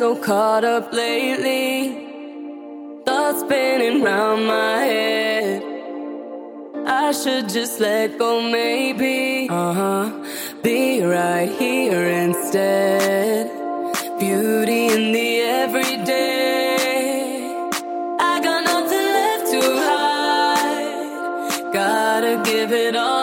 So caught up lately. Thoughts spinning round my head. I should just let go, maybe. Uh huh. Be right here instead. Beauty in the everyday. I got nothing left to hide. Gotta give it all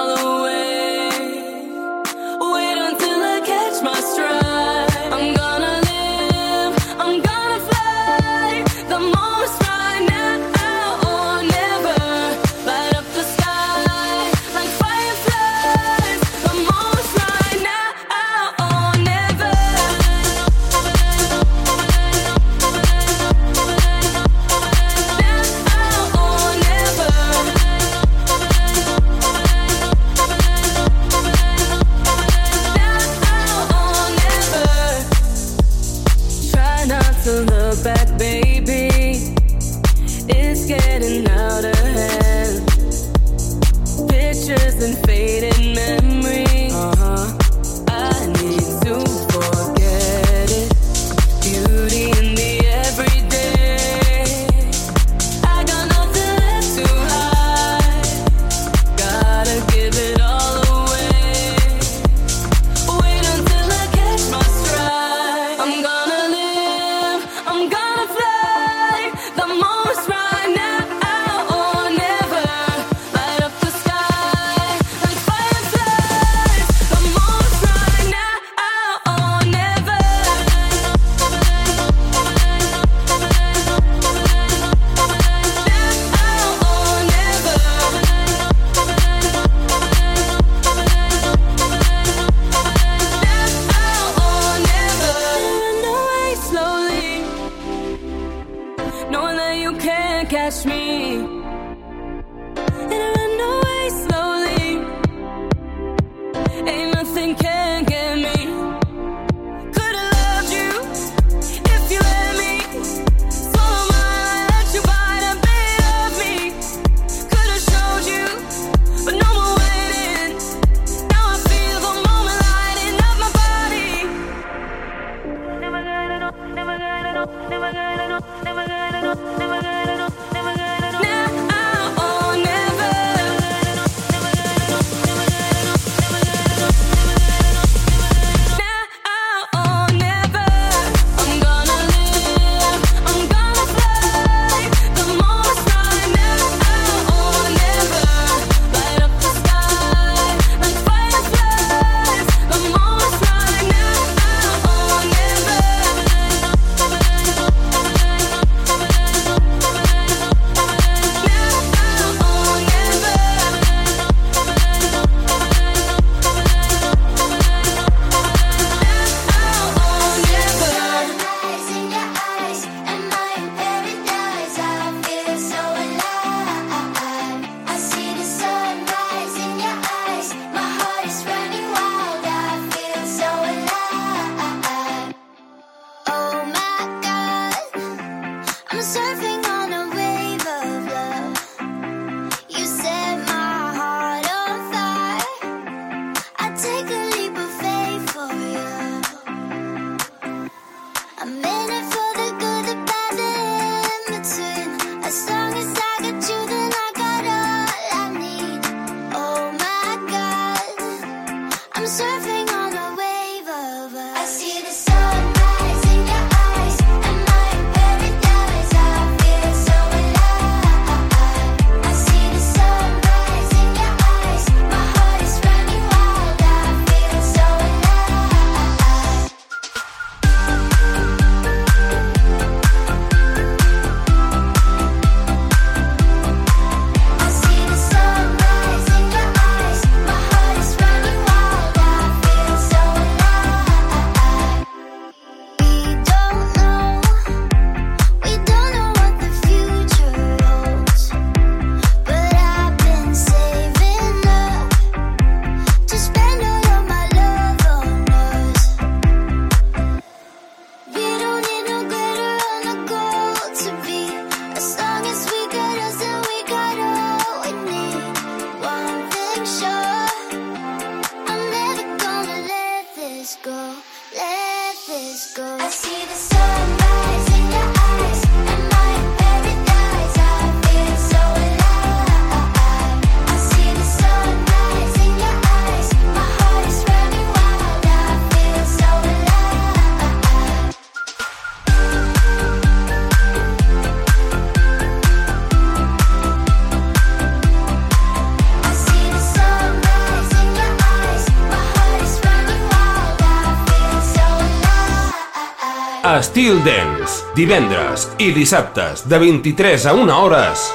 Till Dance, divendres i dissabtes de 23 a 1 hores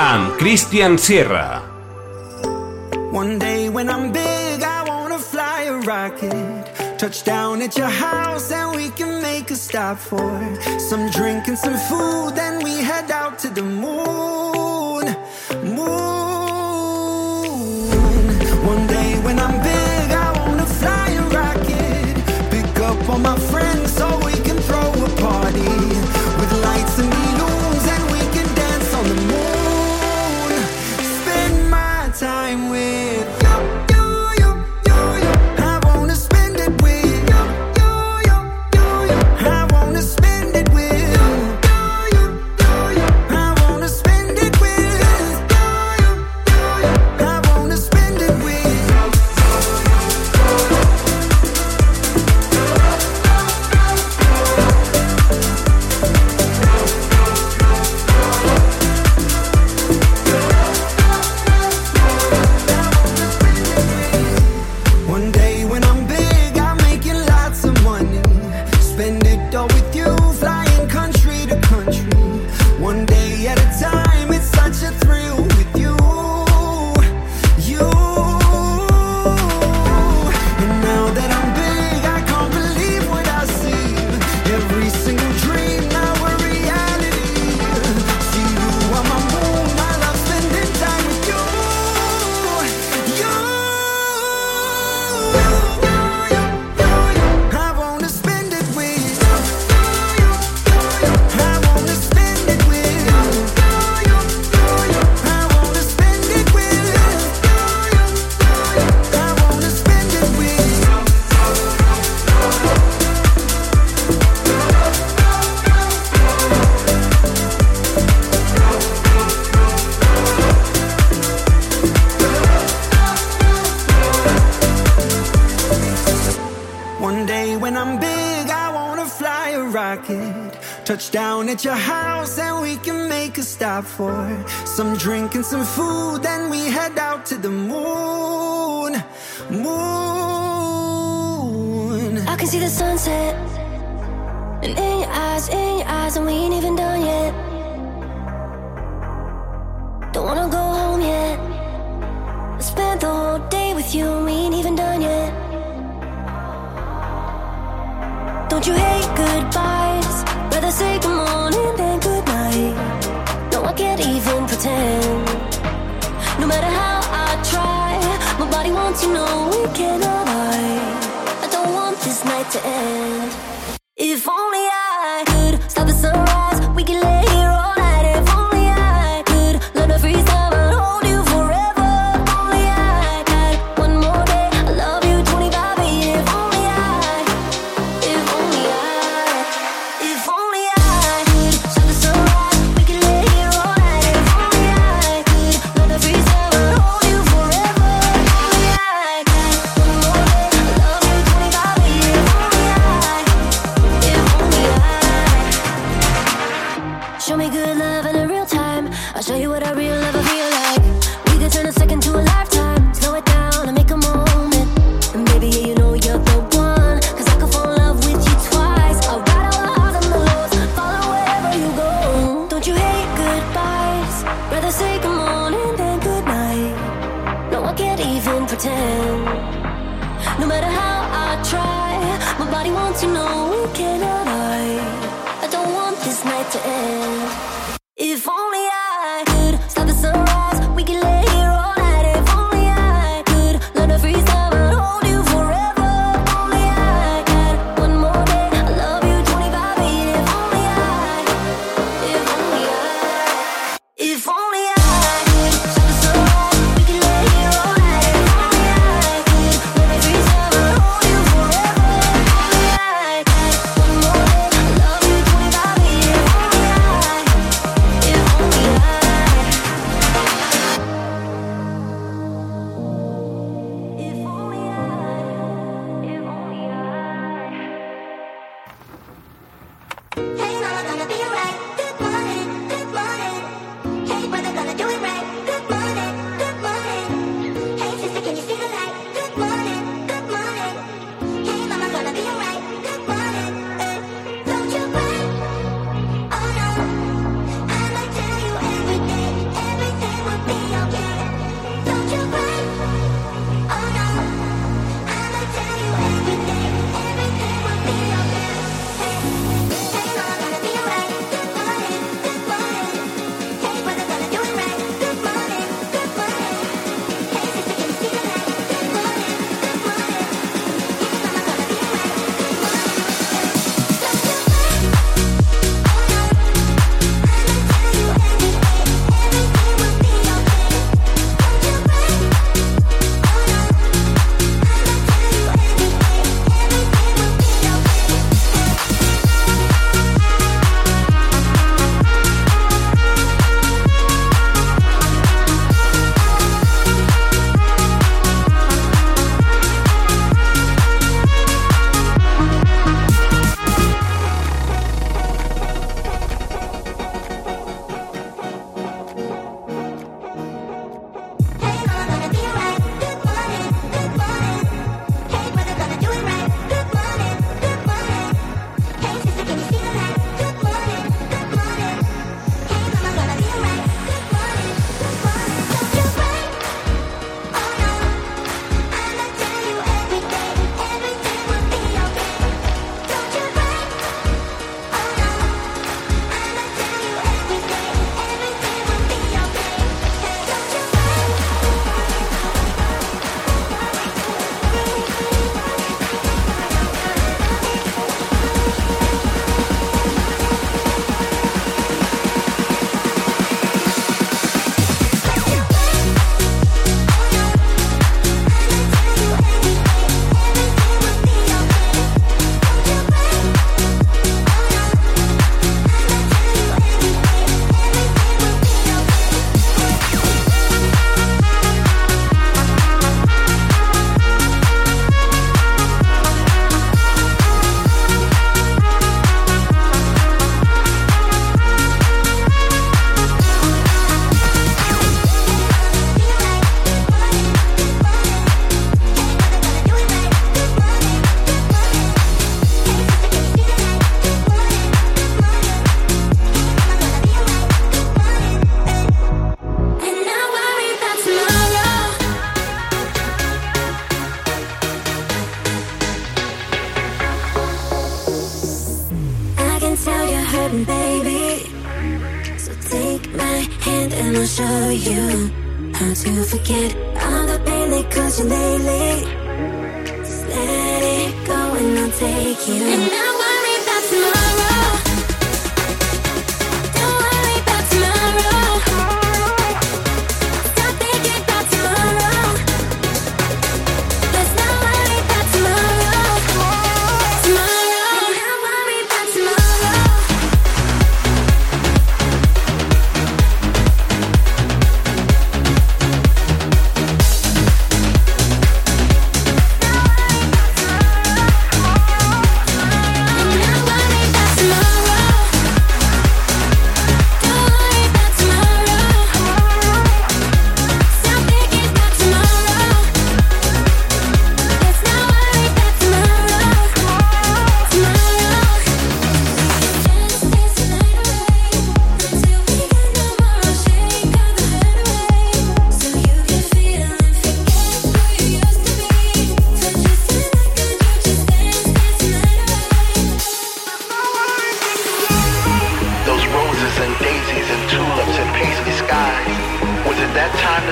amb Christian Sierra. One day when I'm big, I wanna fly a rocket. Touch down at your house and we can make a stop for some drink and some food. Then we head out to the moon, moon. One day when I'm big, I wanna fly a rocket. Pick up on my phone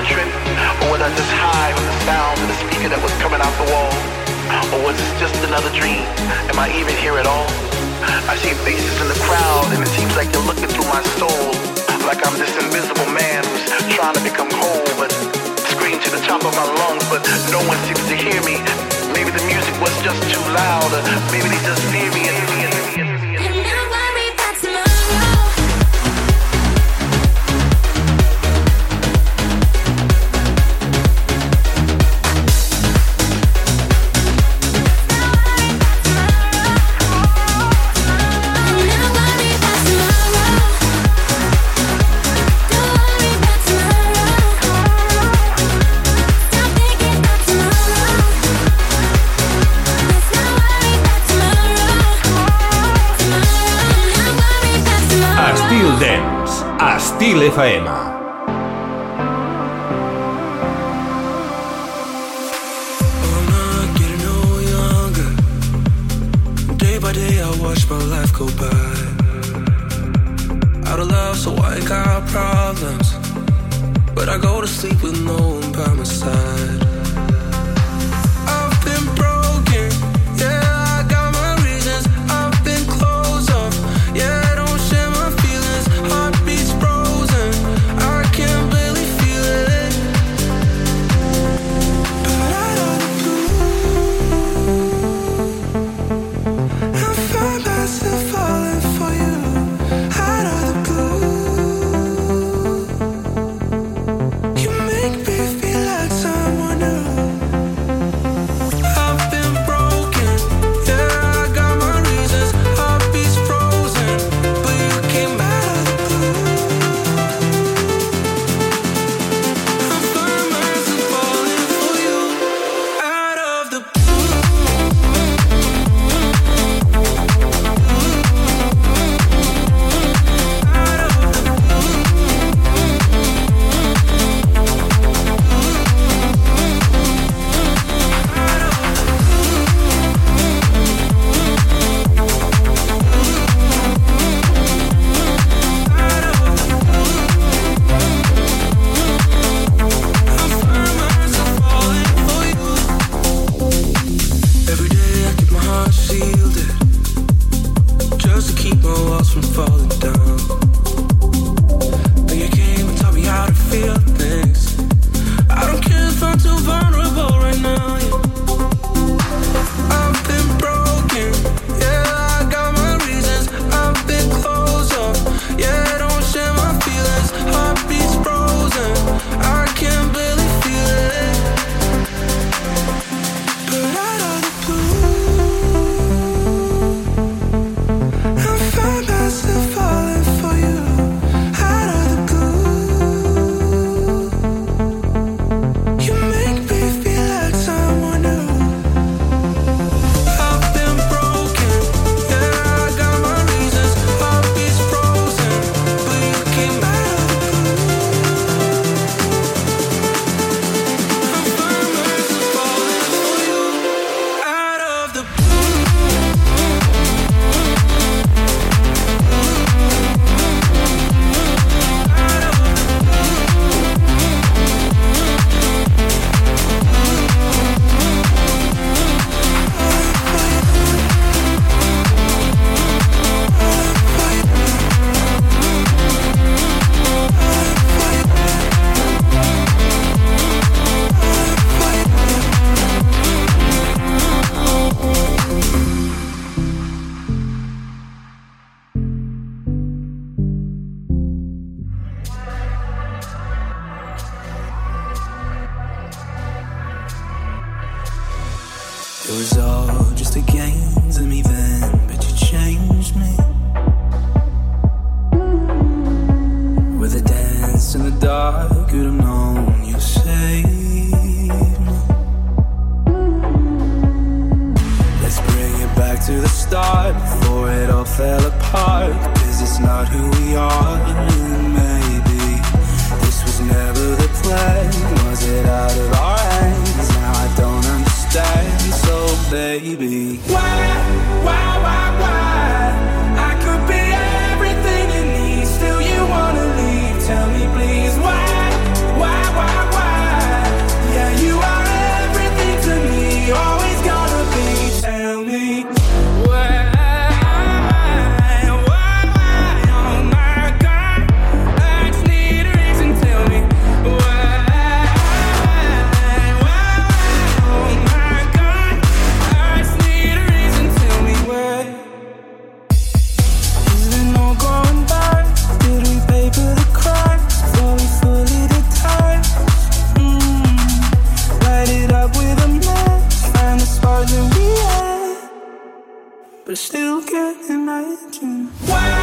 trip? Or was I just high on the sound of the speaker that was coming out the wall? Or was this just another dream? Am I even here at all? I see faces in the crowd and it seems like they're looking through my soul. Like I'm this invisible man who's trying to become whole, but scream to the top of my lungs, but no one seems to hear me. Maybe the music was just too loud, or maybe they just fear me and and Estil FM. But still can't imagine. why,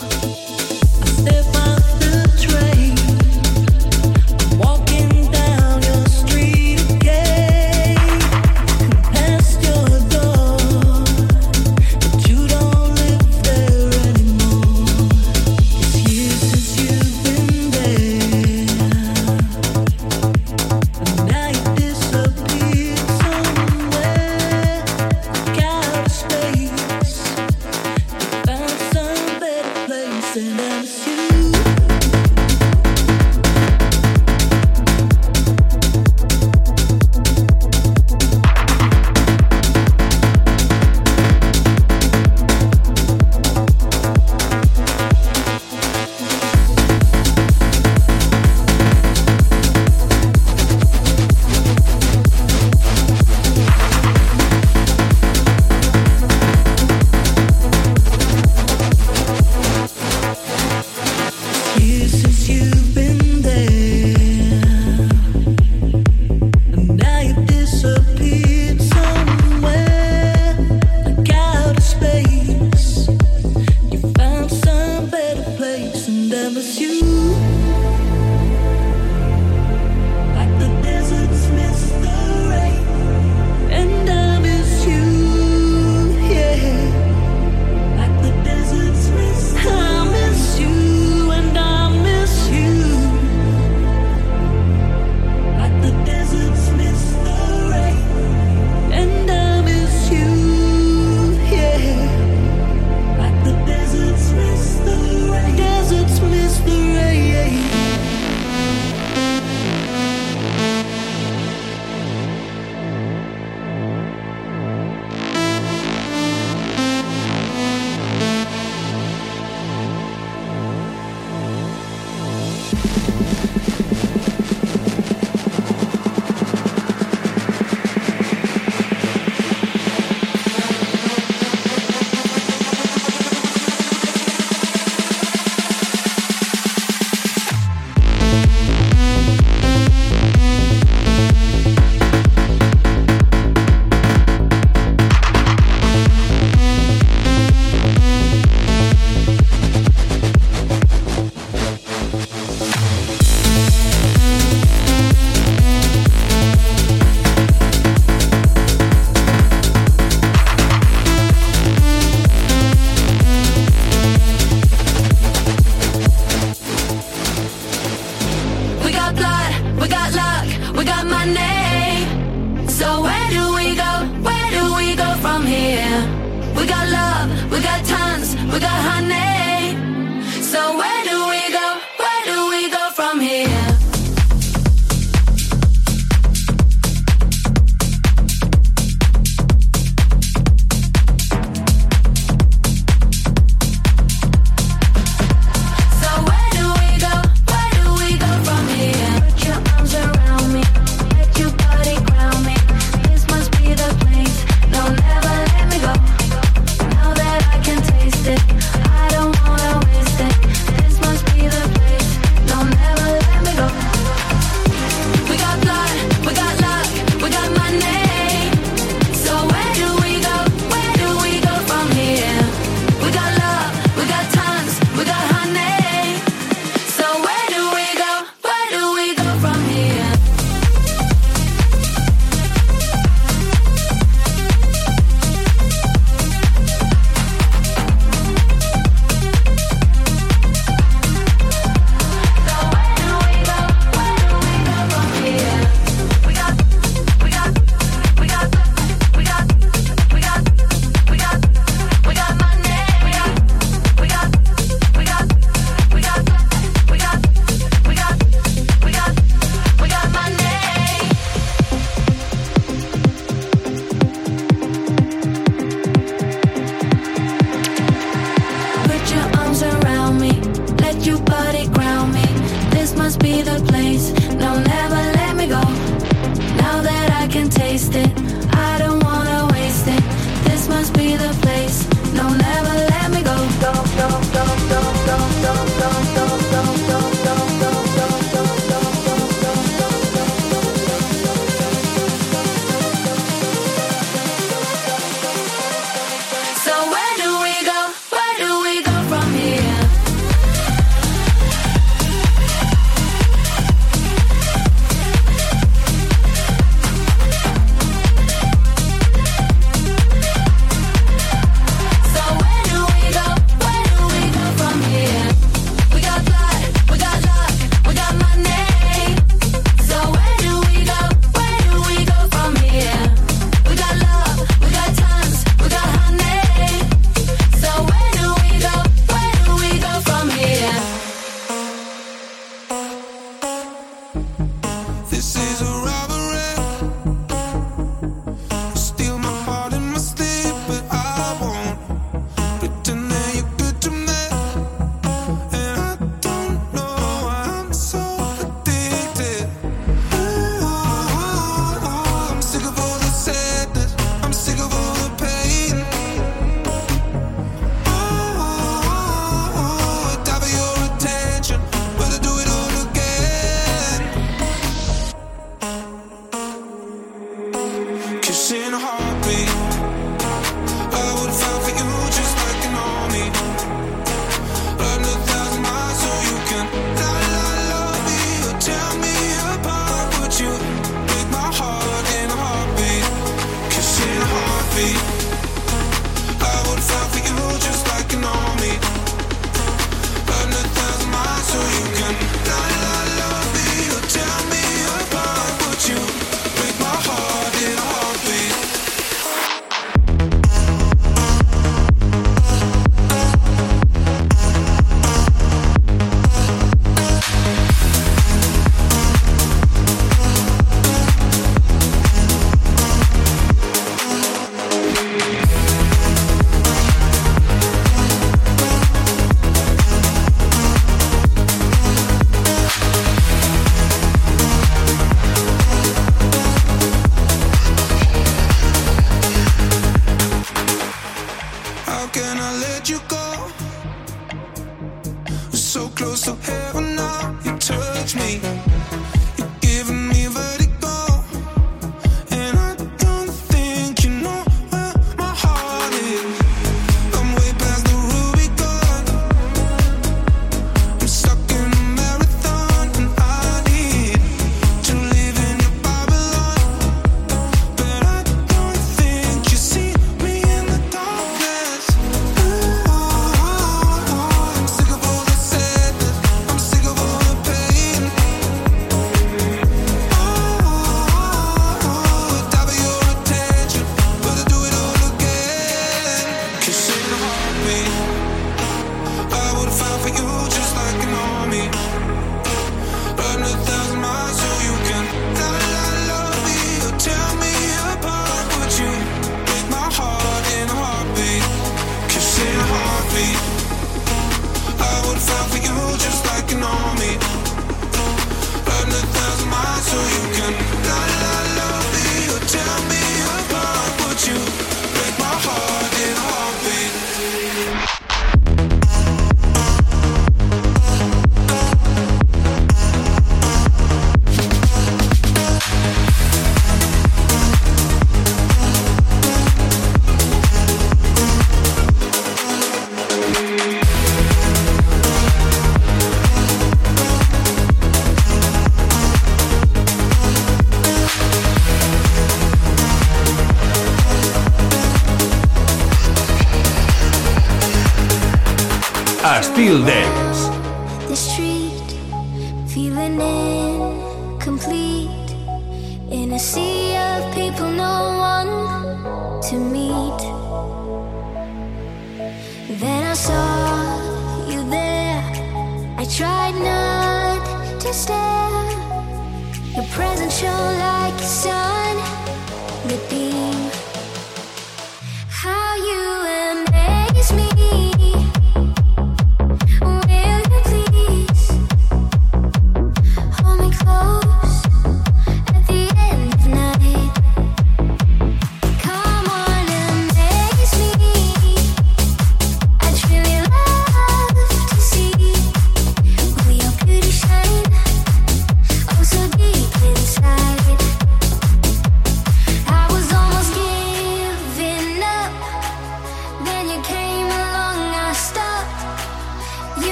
Wilde.